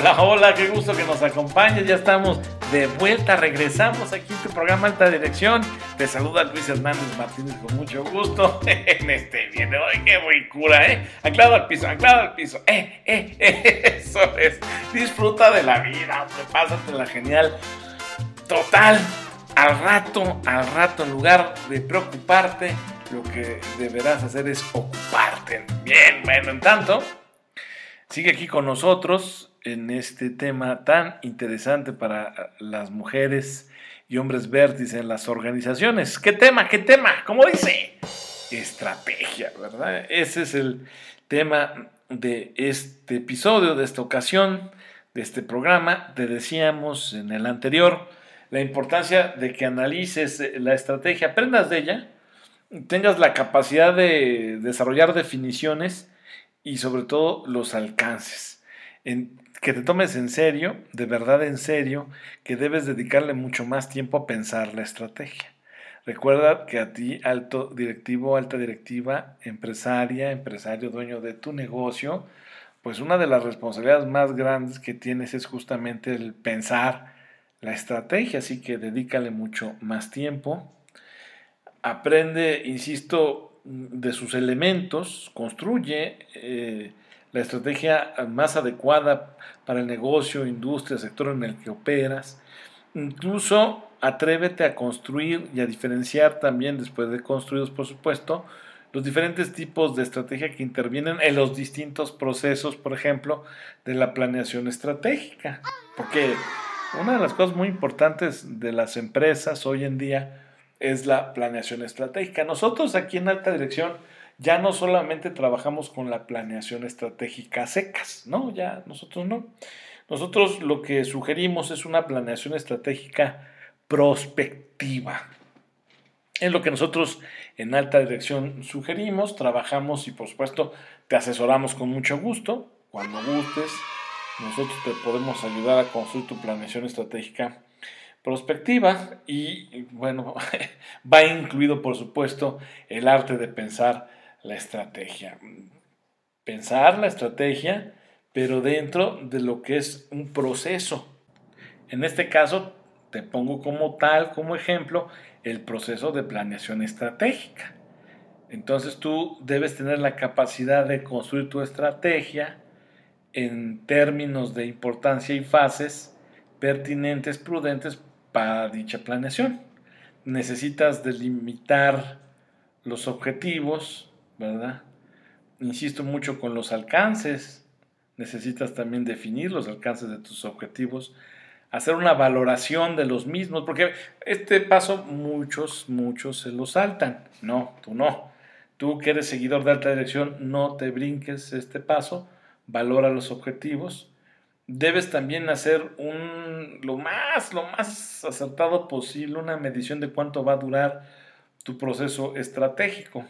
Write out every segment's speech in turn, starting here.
Hola, hola, qué gusto que nos acompañes. Ya estamos de vuelta, regresamos aquí en tu programa Alta Dirección. Te saluda Luis Hernández Martínez con mucho gusto en este video. ¡Ay, qué muy cura, eh! Anclado al piso, anclado al piso. ¡Eh, eh, eh! Eso es. Disfruta de la vida, hombre, la genial. Total, al rato, al rato, en lugar de preocuparte, lo que deberás hacer es ocuparte. Bien, bueno, en tanto, sigue aquí con nosotros en este tema tan interesante para las mujeres y hombres vértices en las organizaciones. ¿Qué tema? ¿Qué tema? ¿Cómo dice? Estrategia, ¿verdad? Ese es el tema de este episodio, de esta ocasión, de este programa. Te decíamos en el anterior la importancia de que analices la estrategia, aprendas de ella, tengas la capacidad de desarrollar definiciones y sobre todo los alcances. Que te tomes en serio, de verdad en serio, que debes dedicarle mucho más tiempo a pensar la estrategia. Recuerda que a ti, alto directivo, alta directiva, empresaria, empresario, dueño de tu negocio, pues una de las responsabilidades más grandes que tienes es justamente el pensar la estrategia, así que dedícale mucho más tiempo. Aprende, insisto, de sus elementos, construye eh, la estrategia más adecuada para el negocio, industria, sector en el que operas. Incluso atrévete a construir y a diferenciar también, después de construidos, por supuesto, los diferentes tipos de estrategia que intervienen en los distintos procesos, por ejemplo, de la planeación estratégica. Porque una de las cosas muy importantes de las empresas hoy en día es la planeación estratégica. Nosotros aquí en Alta Dirección ya no solamente trabajamos con la planeación estratégica secas, ¿no? Ya nosotros no. Nosotros lo que sugerimos es una planeación estratégica prospectiva. Es lo que nosotros en alta dirección sugerimos, trabajamos y por supuesto te asesoramos con mucho gusto. Cuando gustes, nosotros te podemos ayudar a construir tu planeación estratégica prospectiva y bueno, va incluido por supuesto el arte de pensar la estrategia. Pensar la estrategia, pero dentro de lo que es un proceso. En este caso, te pongo como tal, como ejemplo, el proceso de planeación estratégica. Entonces tú debes tener la capacidad de construir tu estrategia, en términos de importancia y fases pertinentes, prudentes para dicha planeación. Necesitas delimitar los objetivos, ¿verdad? Insisto mucho con los alcances. Necesitas también definir los alcances de tus objetivos, hacer una valoración de los mismos, porque este paso muchos, muchos se lo saltan. No, tú no. Tú que eres seguidor de alta dirección, no te brinques este paso valora los objetivos. Debes también hacer un, lo, más, lo más acertado posible, una medición de cuánto va a durar tu proceso estratégico.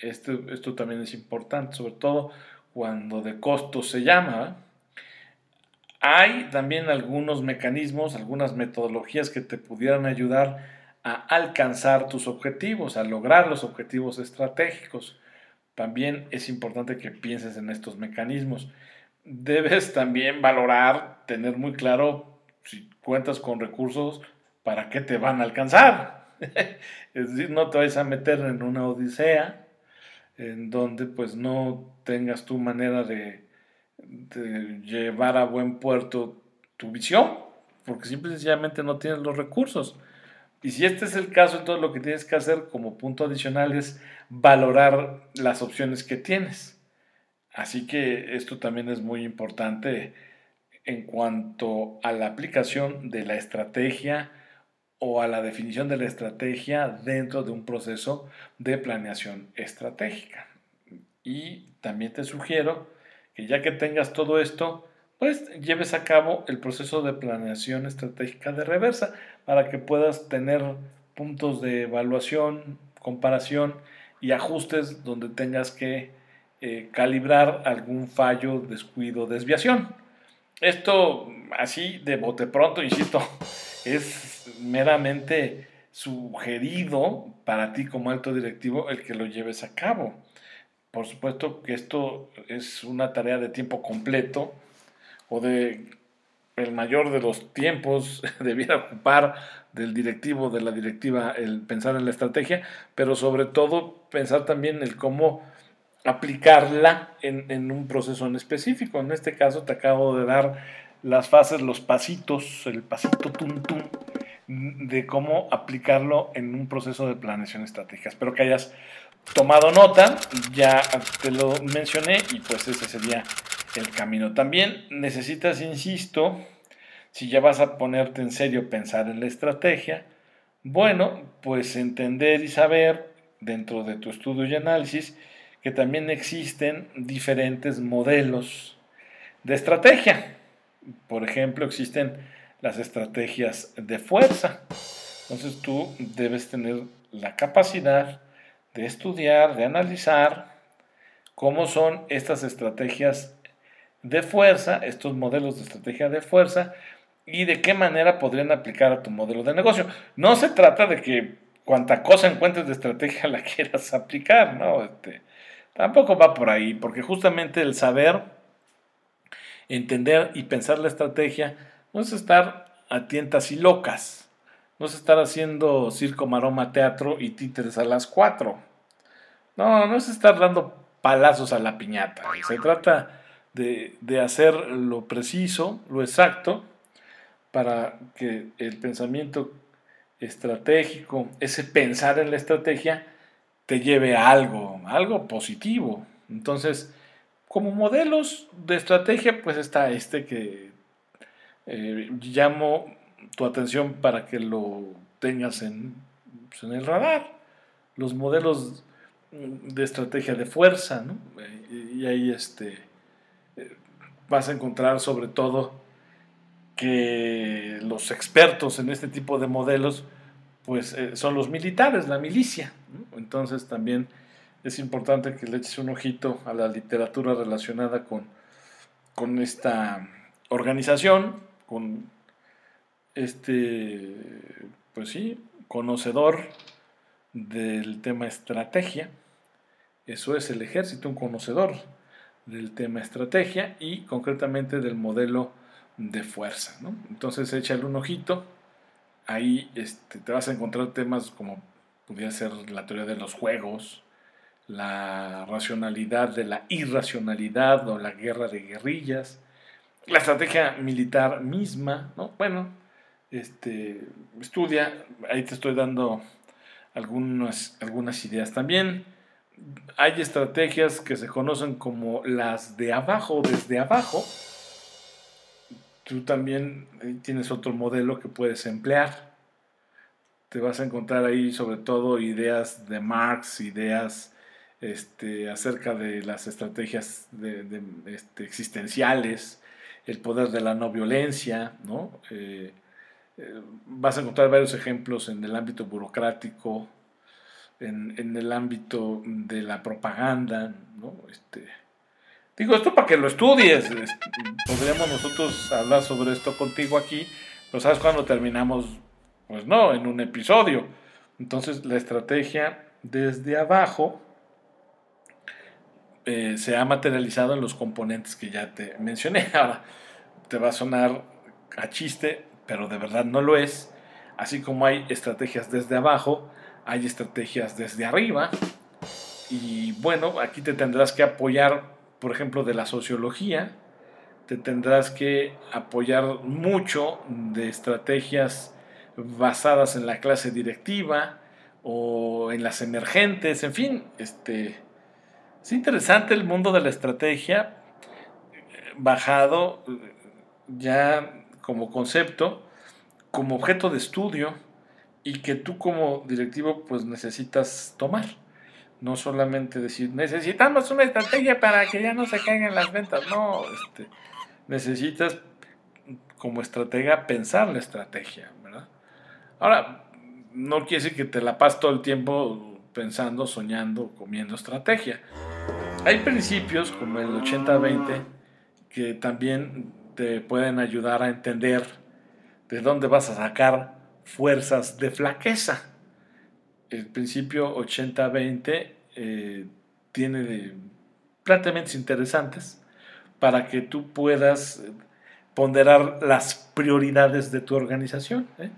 Esto, esto también es importante, sobre todo cuando de costo se llama. Hay también algunos mecanismos, algunas metodologías que te pudieran ayudar a alcanzar tus objetivos, a lograr los objetivos estratégicos también es importante que pienses en estos mecanismos. Debes también valorar, tener muy claro si cuentas con recursos, para qué te van a alcanzar. es decir, no te vayas a meter en una odisea en donde pues no tengas tu manera de, de llevar a buen puerto tu visión, porque simple y sencillamente no tienes los recursos. Y si este es el caso, entonces lo que tienes que hacer como punto adicional es valorar las opciones que tienes. Así que esto también es muy importante en cuanto a la aplicación de la estrategia o a la definición de la estrategia dentro de un proceso de planeación estratégica. Y también te sugiero que ya que tengas todo esto, pues lleves a cabo el proceso de planeación estratégica de reversa para que puedas tener puntos de evaluación, comparación y ajustes donde tengas que eh, calibrar algún fallo, descuido, desviación. Esto así de bote pronto, insisto, es meramente sugerido para ti como alto directivo el que lo lleves a cabo. Por supuesto que esto es una tarea de tiempo completo, o de el mayor de los tiempos debiera ocupar del directivo, de la directiva, el pensar en la estrategia, pero sobre todo pensar también el cómo aplicarla en, un proceso en específico. En este caso te acabo de dar las fases, los pasitos, el pasito tum tum, de cómo aplicarlo en un proceso de planeación estratégica. Espero que hayas tomado nota, ya te lo mencioné y pues ese sería el camino. También necesitas, insisto, si ya vas a ponerte en serio pensar en la estrategia, bueno, pues entender y saber dentro de tu estudio y análisis que también existen diferentes modelos de estrategia. Por ejemplo, existen las estrategias de fuerza. Entonces tú debes tener la capacidad de estudiar, de analizar cómo son estas estrategias de fuerza, estos modelos de estrategia de fuerza, y de qué manera podrían aplicar a tu modelo de negocio. No se trata de que cuanta cosa encuentres de estrategia la quieras aplicar, ¿no? Este, tampoco va por ahí, porque justamente el saber, entender y pensar la estrategia no es estar a tientas y locas, no es estar haciendo circo, maroma, teatro y títeres a las cuatro. No, no es estar dando palazos a la piñata. Se trata de, de hacer lo preciso, lo exacto, para que el pensamiento estratégico, ese pensar en la estrategia, te lleve a algo, algo positivo. Entonces, como modelos de estrategia, pues está este que eh, llamo tu atención para que lo tengas en, pues, en, el radar. Los modelos de estrategia de fuerza, ¿no? Y ahí este, eh, vas a encontrar sobre todo que los expertos en este tipo de modelos pues eh, son los militares, la milicia. Entonces también es importante que le eches un ojito a la literatura relacionada con, con esta organización, con este, pues sí, conocedor del tema estrategia. Eso es el ejército, un conocedor del tema estrategia y concretamente del modelo de fuerza. ¿no? Entonces échale un ojito. Ahí este, te vas a encontrar temas como pudiera ser la teoría de los juegos, la racionalidad de la irracionalidad o la guerra de guerrillas, la estrategia militar misma, ¿no? Bueno, este, estudia, ahí te estoy dando algunas, algunas ideas también. Hay estrategias que se conocen como las de abajo, desde abajo, tú también tienes otro modelo que puedes emplear. Te vas a encontrar ahí sobre todo ideas de Marx, ideas este, acerca de las estrategias este, existenciales, el poder de la no violencia, ¿no? Eh, eh, vas a encontrar varios ejemplos en el ámbito burocrático, en, en el ámbito de la propaganda, ¿no? Este, Digo, esto para que lo estudies. Podríamos nosotros hablar sobre esto contigo aquí, pero ¿sabes cuándo terminamos? Pues no, en un episodio. Entonces, la estrategia desde abajo eh, se ha materializado en los componentes que ya te mencioné. Ahora, te va a sonar a chiste, pero de verdad no lo es. Así como hay estrategias desde abajo, hay estrategias desde arriba. Y bueno, aquí te tendrás que apoyar por ejemplo, de la sociología, te tendrás que apoyar mucho de estrategias basadas en la clase directiva o en las emergentes, en fin, este, es interesante el mundo de la estrategia bajado ya como concepto, como objeto de estudio y que tú como directivo pues necesitas tomar. No solamente decir, necesitamos una estrategia para que ya no se caigan las ventas. No, este, necesitas como estratega pensar la estrategia, ¿verdad? Ahora, no quiere decir que te la pases todo el tiempo pensando, soñando, comiendo estrategia. Hay principios como el 80-20 que también te pueden ayudar a entender de dónde vas a sacar fuerzas de flaqueza el principio 80-20 eh, tiene planteamientos interesantes para que tú puedas ponderar las prioridades de tu organización. ¿eh?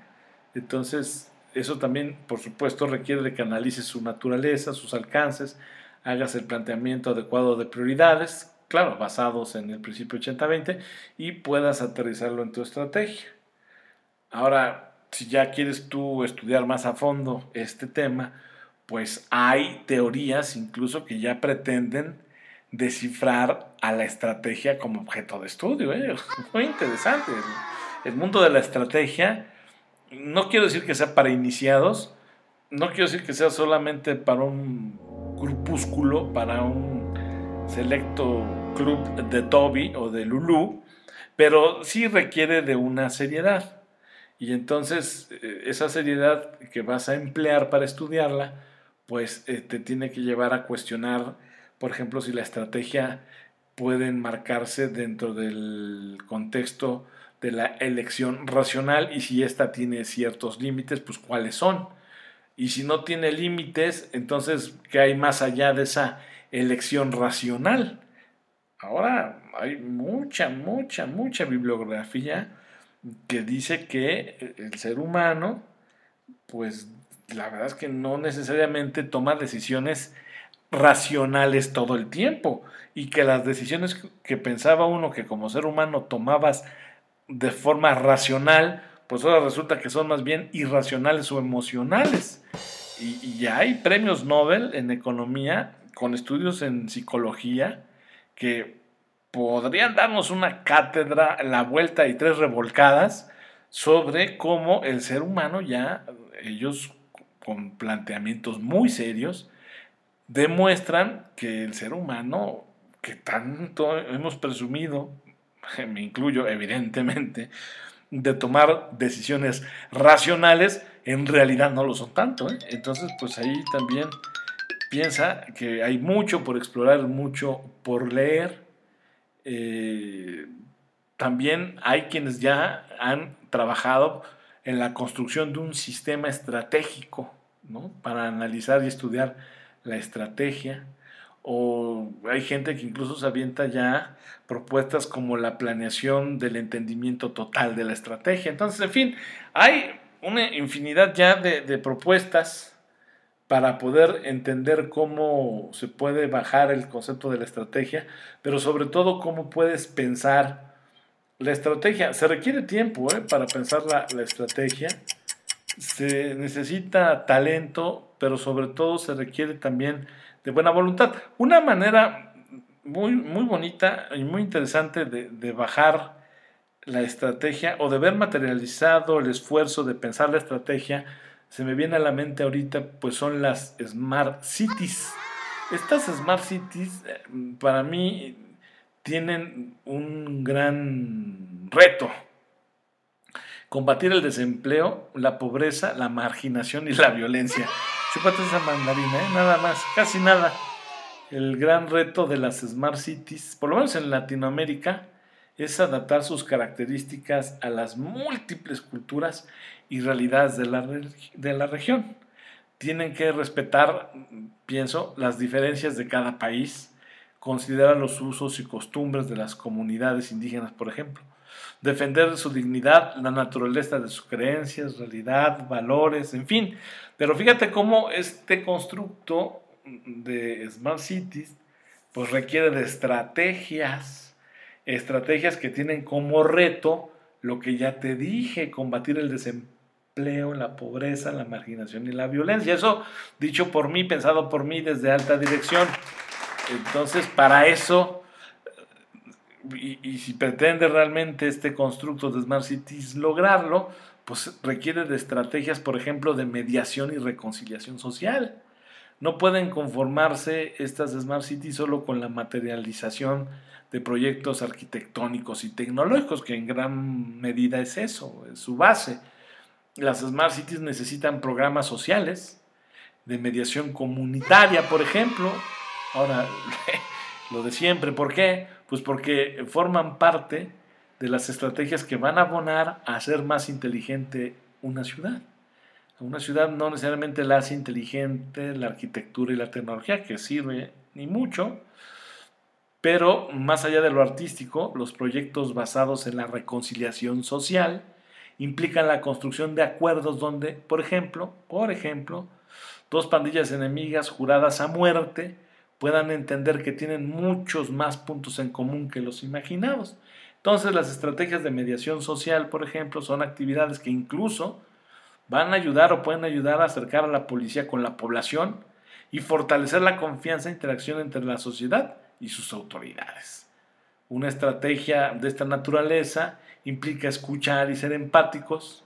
Entonces, eso también, por supuesto, requiere que analices su naturaleza, sus alcances, hagas el planteamiento adecuado de prioridades, claro, basados en el principio 80-20, y puedas aterrizarlo en tu estrategia. Ahora, si ya quieres tú estudiar más a fondo este tema, pues hay teorías incluso que ya pretenden descifrar a la estrategia como objeto de estudio. ¿eh? Muy interesante. El mundo de la estrategia, no quiero decir que sea para iniciados, no quiero decir que sea solamente para un grupúsculo, para un selecto club de Toby o de Lulu, pero sí requiere de una seriedad. Y entonces eh, esa seriedad que vas a emplear para estudiarla, pues eh, te tiene que llevar a cuestionar por ejemplo, si la estrategia puede enmarcarse dentro del contexto de la elección racional y si ésta tiene ciertos límites, pues cuáles son. Y si no tiene límites, entonces, ¿qué hay más allá de esa elección racional? Ahora hay mucha, mucha, mucha bibliografía que dice que el ser humano, pues la verdad es que no necesariamente toma decisiones racionales todo el tiempo y que las decisiones que pensaba uno que como ser humano tomabas de forma racional, pues ahora resulta que son más bien irracionales o emocionales. Y, ya hay premios Nobel en economía con estudios en psicología que podrían darnos una cátedra, la vuelta y tres revolcadas sobre cómo el ser humano ya, ellos con planteamientos muy serios, demuestran que el ser humano, que tanto hemos presumido, me incluyo evidentemente, de tomar decisiones racionales, en realidad no lo son tanto. ¿eh? Entonces, pues ahí también piensa que hay mucho por explorar, mucho por leer. Eh, también hay quienes ya han trabajado en la construcción de un sistema estratégico ¿no? para analizar y estudiar la estrategia, o hay gente que incluso se avienta ya propuestas como la planeación del entendimiento total de la estrategia. Entonces, en fin, hay una infinidad ya de, de propuestas para poder entender cómo se puede bajar el concepto de la estrategia, pero sobre todo cómo puedes pensar la estrategia. Se requiere tiempo ¿eh? para pensar la, la estrategia, se necesita talento, pero sobre todo se requiere también de buena voluntad. Una manera muy, muy bonita y muy interesante de, bajar la estrategia o de ver materializado el esfuerzo de pensar la estrategia, se me viene a la mente ahorita, pues son las Smart Cities. Estas Smart Cities eh, para mí tienen un gran reto. Combatir el desempleo, la pobreza, la marginación y la violencia. Chúpate esa mandarina, ¿eh? nada más, casi nada. El gran reto de las Smart Cities, por lo menos en Latinoamérica, es adaptar sus características a las múltiples culturas y realidades de la, de la región. Tienen que respetar, pienso, las diferencias de cada país, considerar los usos y costumbres de las comunidades indígenas, por ejemplo, defender su dignidad, la naturaleza de sus creencias, realidad, valores, en fin. Pero fíjate cómo este constructo de Smart Cities pues requiere de estrategias, estrategias que tienen como reto lo que ya te dije, combatir el desempleo, la pobreza, la marginación y la violencia. Eso dicho por mí, pensado por mí desde alta dirección. Entonces, para eso y, si pretende realmente este constructo de Smart Cities lograrlo, pues requiere de estrategias, por ejemplo, de mediación y reconciliación social. No pueden conformarse estas Smart Cities solo con la materialización de proyectos arquitectónicos y tecnológicos, que en gran medida es eso, es su base. Las Smart Cities necesitan programas sociales, de mediación comunitaria, por ejemplo. Ahora, lo de siempre, ¿por qué? Pues porque forman parte de las estrategias que van a abonar a hacer más inteligente una ciudad. una ciudad no necesariamente la hace inteligente la arquitectura y la tecnología, que sirve ni mucho, Pero más allá de lo artístico, los proyectos basados en la reconciliación social implican la construcción de acuerdos donde, por ejemplo, por ejemplo, dos pandillas enemigas juradas a muerte puedan entender que tienen muchos más puntos en común que los imaginados. Entonces las estrategias de mediación social, por ejemplo, son actividades que incluso van a ayudar o pueden ayudar a acercar a la policía con la población y fortalecer la confianza e interacción entre la sociedad y sus autoridades. Una estrategia de esta naturaleza implica escuchar y ser empáticos,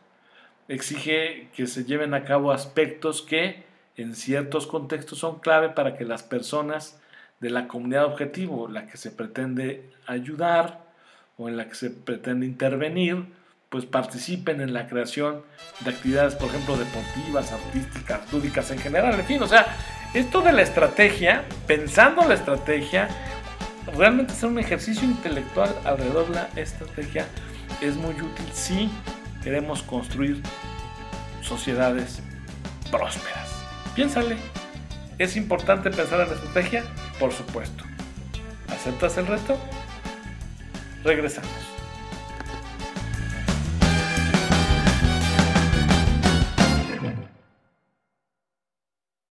exige que se lleven a cabo aspectos que en ciertos contextos son clave para que las personas de la comunidad objetivo, la que se pretende ayudar o en la que se pretende intervenir, pues participen en la creación de actividades, por ejemplo, deportivas, artísticas, lúdicas en general, en fin, o sea, esto de la estrategia, pensando la estrategia, realmente hacer un ejercicio intelectual alrededor de la estrategia es muy útil si queremos construir sociedades prósperas. Piénsale, ¿es importante pensar en la estrategia? Por supuesto. ¿Aceptas el reto? Regresamos.